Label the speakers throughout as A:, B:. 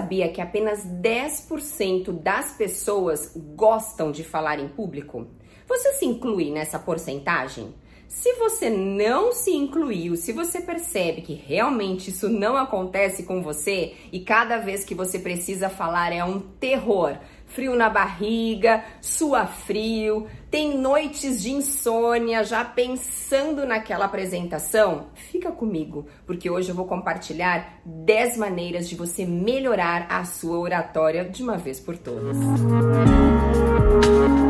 A: sabia que apenas 10% das pessoas gostam de falar em público? Você se inclui nessa porcentagem? Se você não se incluiu, se você percebe que realmente isso não acontece com você e cada vez que você precisa falar é um terror, frio na barriga, sua frio, tem noites de insônia já pensando naquela apresentação? Fica comigo, porque hoje eu vou compartilhar 10 maneiras de você melhorar a sua oratória de uma vez por todas. Música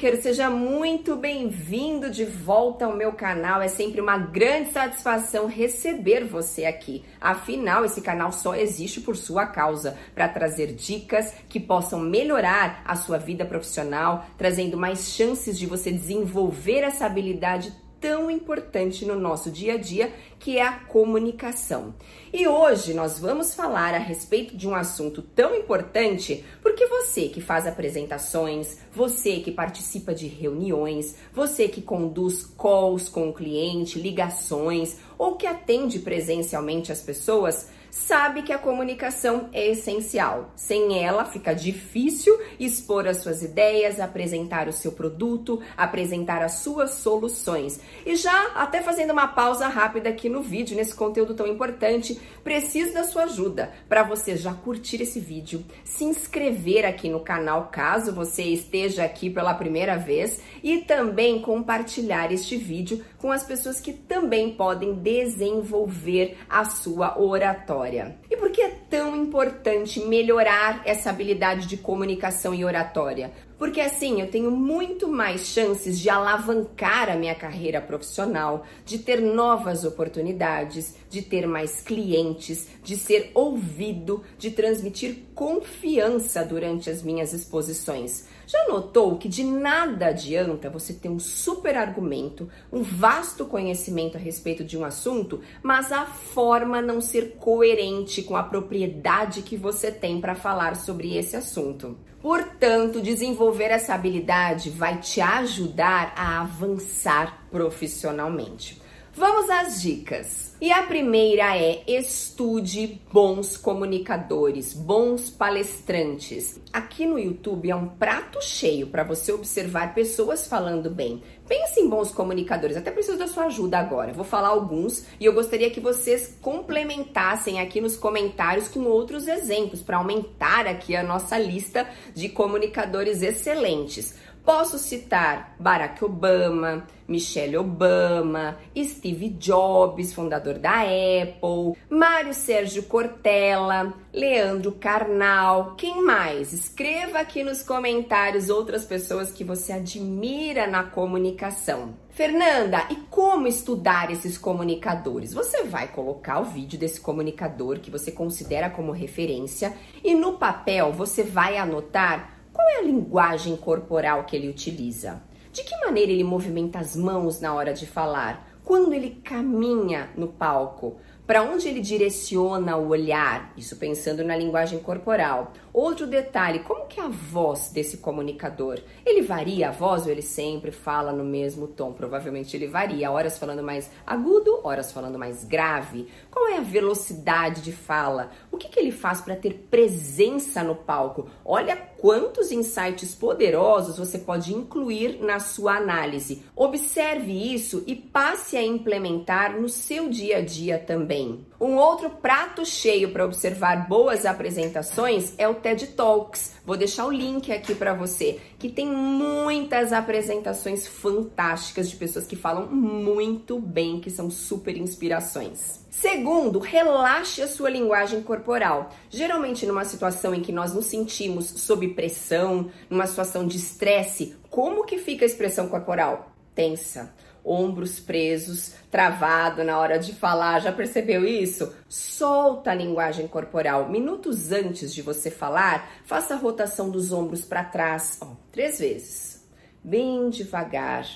A: Speaker, seja muito bem-vindo de volta ao meu canal. É sempre uma grande satisfação receber você aqui. Afinal, esse canal só existe por sua causa, para trazer dicas que possam melhorar a sua vida profissional, trazendo mais chances de você desenvolver essa habilidade tão importante no nosso dia a dia, que é a comunicação. E hoje nós vamos falar a respeito de um assunto tão importante, porque você que faz apresentações, você que participa de reuniões, você que conduz calls com o cliente, ligações ou que atende presencialmente as pessoas, sabe que a comunicação é essencial. Sem ela, fica difícil expor as suas ideias, apresentar o seu produto, apresentar as suas soluções. E já até fazendo uma pausa rápida aqui no vídeo, nesse conteúdo tão importante, preciso da sua ajuda para você já curtir esse vídeo, se inscrever aqui no canal caso você esteja aqui pela primeira vez e também compartilhar este vídeo com as pessoas que também podem desenvolver a sua oratória. E por que é tão importante melhorar essa habilidade de comunicação e oratória? Porque assim eu tenho muito mais chances de alavancar a minha carreira profissional, de ter novas oportunidades, de ter mais clientes, de ser ouvido, de transmitir confiança durante as minhas exposições. Já notou que de nada adianta você ter um super argumento, um vasto conhecimento a respeito de um assunto, mas a forma não ser coerente com a propriedade que você tem para falar sobre esse assunto? Portanto, desenvolver essa habilidade vai te ajudar a avançar profissionalmente. Vamos às dicas. E a primeira é estude bons comunicadores, bons palestrantes. Aqui no YouTube é um prato cheio para você observar pessoas falando bem. Pense em bons comunicadores, até preciso da sua ajuda agora. Vou falar alguns e eu gostaria que vocês complementassem aqui nos comentários com outros exemplos para aumentar aqui a nossa lista de comunicadores excelentes. Posso citar Barack Obama, Michelle Obama, Steve Jobs, fundador da Apple, Mário Sérgio Cortella, Leandro Carnal, quem mais? Escreva aqui nos comentários outras pessoas que você admira na comunicação. Fernanda, e como estudar esses comunicadores? Você vai colocar o vídeo desse comunicador que você considera como referência e no papel você vai anotar qual é a linguagem corporal que ele utiliza? De que maneira ele movimenta as mãos na hora de falar? Quando ele caminha no palco? Para onde ele direciona o olhar? Isso pensando na linguagem corporal. Outro detalhe, como que é a voz desse comunicador? Ele varia a voz ou ele sempre fala no mesmo tom? Provavelmente ele varia, horas falando mais agudo, horas falando mais grave. Qual é a velocidade de fala? O que, que ele faz para ter presença no palco? Olha quantos insights poderosos você pode incluir na sua análise. Observe isso e passe a implementar no seu dia a dia também. Um outro prato cheio para observar boas apresentações é o TED Talks. Vou deixar o link aqui para você, que tem muitas apresentações fantásticas de pessoas que falam muito bem, que são super inspirações. Segundo, relaxe a sua linguagem corporal. Geralmente, numa situação em que nós nos sentimos sob pressão, numa situação de estresse, como que fica a expressão corporal? Tensa ombros presos, travado na hora de falar. Já percebeu isso? Solta a linguagem corporal. Minutos antes de você falar, faça a rotação dos ombros para trás, ó, três vezes. Bem devagar.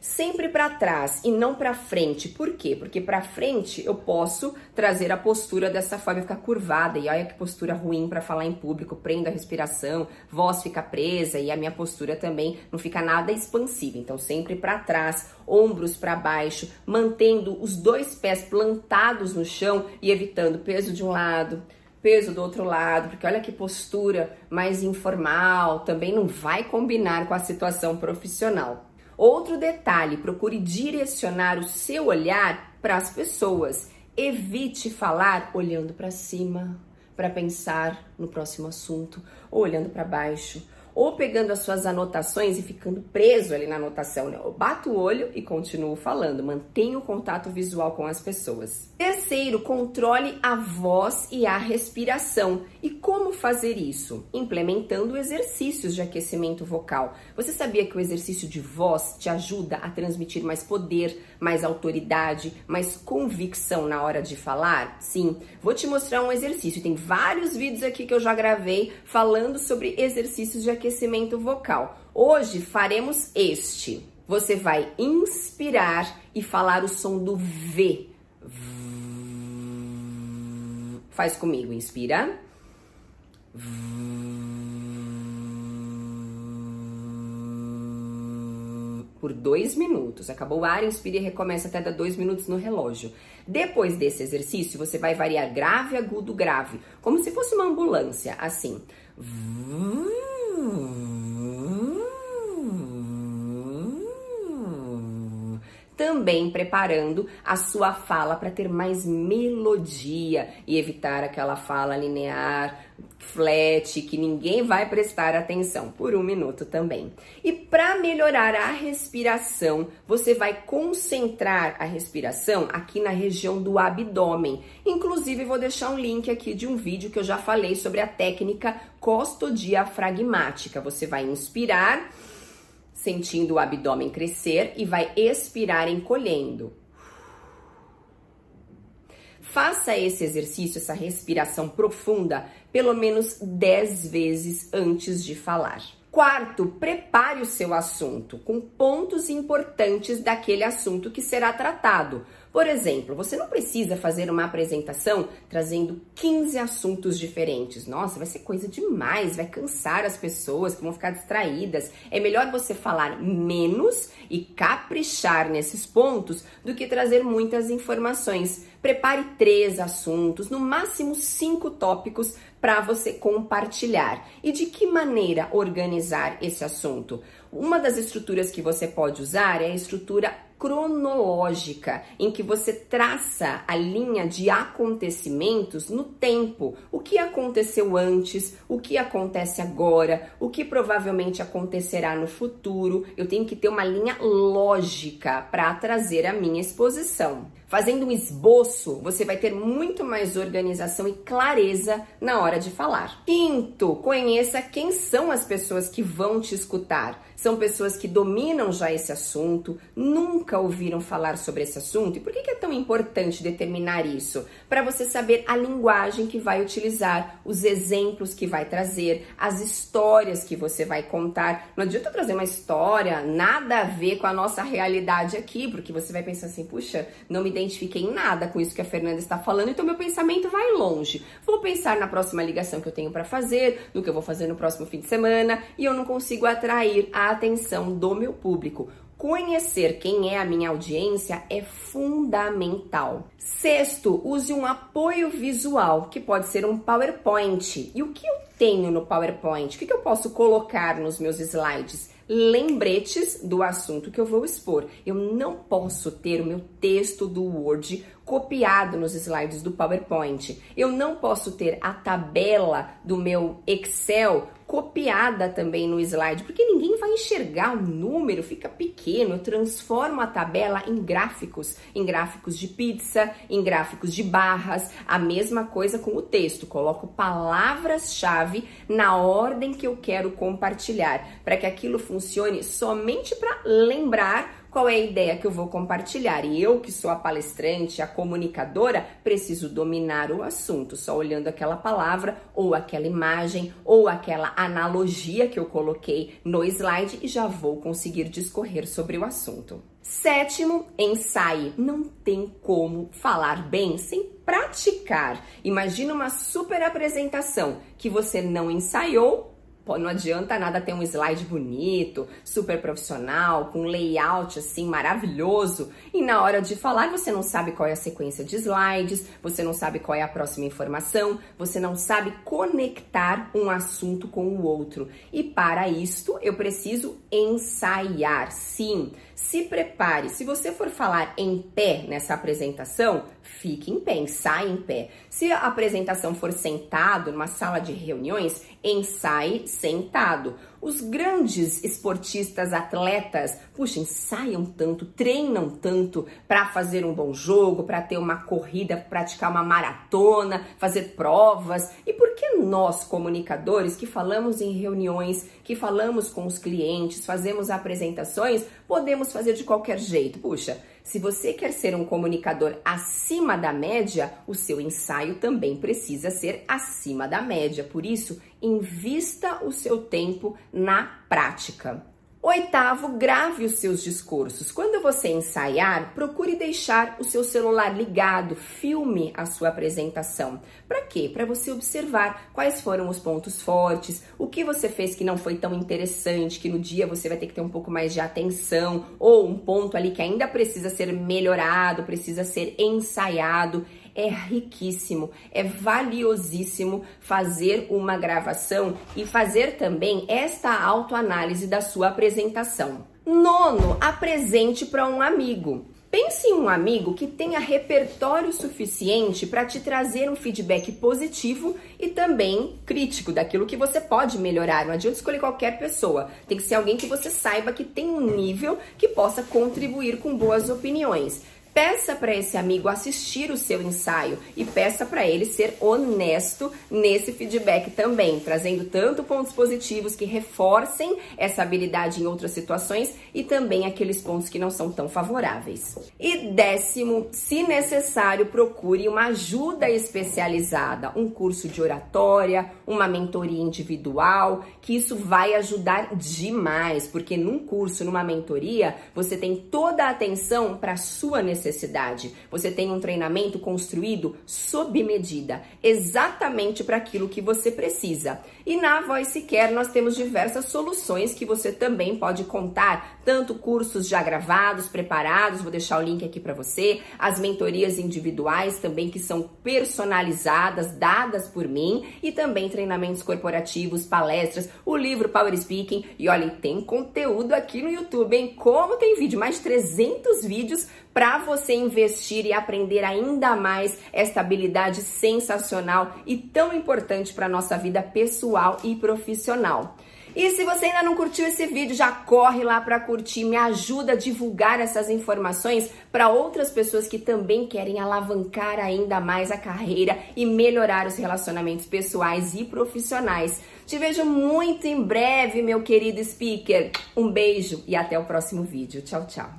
A: Sempre para trás e não para frente. Por quê? Porque para frente eu posso trazer a postura dessa forma, ficar curvada e olha que postura ruim para falar em público, prendo a respiração, voz fica presa e a minha postura também não fica nada expansiva. Então sempre para trás, ombros para baixo, mantendo os dois pés plantados no chão e evitando peso de um lado, peso do outro lado, porque olha que postura mais informal, também não vai combinar com a situação profissional. Outro detalhe: procure direcionar o seu olhar para as pessoas. Evite falar olhando para cima, para pensar no próximo assunto, ou olhando para baixo, ou pegando as suas anotações e ficando preso ali na anotação. Né? Eu bato o olho e continuo falando, mantenha o contato visual com as pessoas. Terceiro, controle a voz e a respiração. E como fazer isso? Implementando exercícios de aquecimento vocal. Você sabia que o exercício de voz te ajuda a transmitir mais poder, mais autoridade, mais convicção na hora de falar? Sim, vou te mostrar um exercício. Tem vários vídeos aqui que eu já gravei falando sobre exercícios de aquecimento aquecimento vocal. Hoje faremos este. Você vai inspirar e falar o som do V. Faz comigo, inspira. Por dois minutos. Acabou o ar, inspira e recomeça até dar dois minutos no relógio. Depois desse exercício, você vai variar grave, agudo, grave, como se fosse uma ambulância, assim. Ooh. Também preparando a sua fala para ter mais melodia e evitar aquela fala linear, flat, que ninguém vai prestar atenção por um minuto também. E para melhorar a respiração, você vai concentrar a respiração aqui na região do abdômen. Inclusive, vou deixar um link aqui de um vídeo que eu já falei sobre a técnica costodiafragmática. Você vai inspirar, sentindo o abdômen crescer e vai expirar encolhendo. Faça esse exercício, essa respiração profunda, pelo menos 10 vezes antes de falar. Quarto, prepare o seu assunto com pontos importantes daquele assunto que será tratado. Por exemplo, você não precisa fazer uma apresentação trazendo 15 assuntos diferentes. Nossa, vai ser coisa demais, vai cansar as pessoas que vão ficar distraídas. É melhor você falar menos e caprichar nesses pontos do que trazer muitas informações. Prepare três assuntos, no máximo cinco tópicos para você compartilhar. E de que maneira organizar esse assunto? Uma das estruturas que você pode usar é a estrutura cronológica, em que você traça a linha de acontecimentos no tempo. O que aconteceu antes, o que acontece agora, o que provavelmente acontecerá no futuro. Eu tenho que ter uma linha lógica para trazer a minha exposição. Fazendo um esboço, você vai ter muito mais organização e clareza na hora de falar. Quinto, conheça quem são as pessoas que vão te escutar. São pessoas que dominam já esse assunto, nunca ouviram falar sobre esse assunto. E por que é tão importante determinar isso? Para você saber a linguagem que vai utilizar, os exemplos que vai trazer, as histórias que você vai contar. Não adianta trazer uma história nada a ver com a nossa realidade aqui, porque você vai pensar assim, puxa, não me identifiquei em nada com isso que a Fernanda está falando, então meu pensamento vai longe. Vou pensar na próxima ligação que eu tenho para fazer, no que eu vou fazer no próximo fim de semana, e eu não consigo atrair a atenção do meu público. Conhecer quem é a minha audiência é fundamental. Sexto, use um apoio visual, que pode ser um PowerPoint. E o que eu tenho no PowerPoint? O que eu posso colocar nos meus slides? lembretes do assunto que eu vou expor. Eu não posso ter o meu texto do Word copiado nos slides do PowerPoint. Eu não posso ter a tabela do meu Excel copiada também no slide, porque ninguém vai enxergar o número, fica pequeno. Eu transformo a tabela em gráficos, em gráficos de pizza, em gráficos de barras, a mesma coisa com o texto. Coloco palavras-chave na ordem que eu quero compartilhar, para que aquilo funcione somente para lembrar qual é a ideia que eu vou compartilhar. E eu, que sou a palestrante, a comunicadora, preciso dominar o assunto, só olhando aquela palavra, ou aquela imagem, ou aquela analogia que eu coloquei no slide e já vou conseguir discorrer sobre o assunto. Sétimo, ensaie. Não tem como falar bem sem praticar. Imagina uma super apresentação que você não ensaiou não adianta nada ter um slide bonito, super profissional, com layout assim maravilhoso, e na hora de falar você não sabe qual é a sequência de slides, você não sabe qual é a próxima informação, você não sabe conectar um assunto com o outro. E para isto eu preciso ensaiar. Sim, se prepare. Se você for falar em pé nessa apresentação, fique em pé, ensaie em pé. Se a apresentação for sentado numa sala de reuniões, ensaie sentado. Os grandes esportistas, atletas, puxa, ensaiam tanto, treinam tanto para fazer um bom jogo, para ter uma corrida, praticar uma maratona, fazer provas. E por que nós, comunicadores, que falamos em reuniões, que falamos com os clientes, fazemos apresentações, podemos fazer de qualquer jeito? Puxa, se você quer ser um comunicador acima da média, o seu ensaio também precisa ser acima da média. Por isso, invista o seu tempo na prática. Oitavo, grave os seus discursos. Quando você ensaiar, procure deixar o seu celular ligado, filme a sua apresentação. Para quê? Para você observar quais foram os pontos fortes, o que você fez que não foi tão interessante, que no dia você vai ter que ter um pouco mais de atenção, ou um ponto ali que ainda precisa ser melhorado, precisa ser ensaiado é riquíssimo, é valiosíssimo fazer uma gravação e fazer também esta autoanálise da sua apresentação. Nono, apresente para um amigo. Pense em um amigo que tenha repertório suficiente para te trazer um feedback positivo e também crítico daquilo que você pode melhorar. Não adianta escolher qualquer pessoa. Tem que ser alguém que você saiba que tem um nível que possa contribuir com boas opiniões. Peça para esse amigo assistir o seu ensaio e peça para ele ser honesto nesse feedback também, trazendo tanto pontos positivos que reforcem essa habilidade em outras situações e também aqueles pontos que não são tão favoráveis. E décimo, se necessário, procure uma ajuda especializada, um curso de oratória, uma mentoria individual, que isso vai ajudar demais, porque num curso, numa mentoria, você tem toda a atenção para sua necessidade necessidade. Você tem um treinamento construído sob medida, exatamente para aquilo que você precisa. E na Voice Care nós temos diversas soluções que você também pode contar, tanto cursos já gravados, preparados, vou deixar o link aqui para você, as mentorias individuais também que são personalizadas, dadas por mim, e também treinamentos corporativos, palestras, o livro Power Speaking. E olha, tem conteúdo aqui no YouTube, hein? Como tem vídeo, mais de 300 vídeos para você investir e aprender ainda mais esta habilidade sensacional e tão importante para nossa vida pessoal e profissional. E se você ainda não curtiu esse vídeo, já corre lá para curtir, me ajuda a divulgar essas informações para outras pessoas que também querem alavancar ainda mais a carreira e melhorar os relacionamentos pessoais e profissionais. Te vejo muito em breve, meu querido speaker. Um beijo e até o próximo vídeo. Tchau, tchau.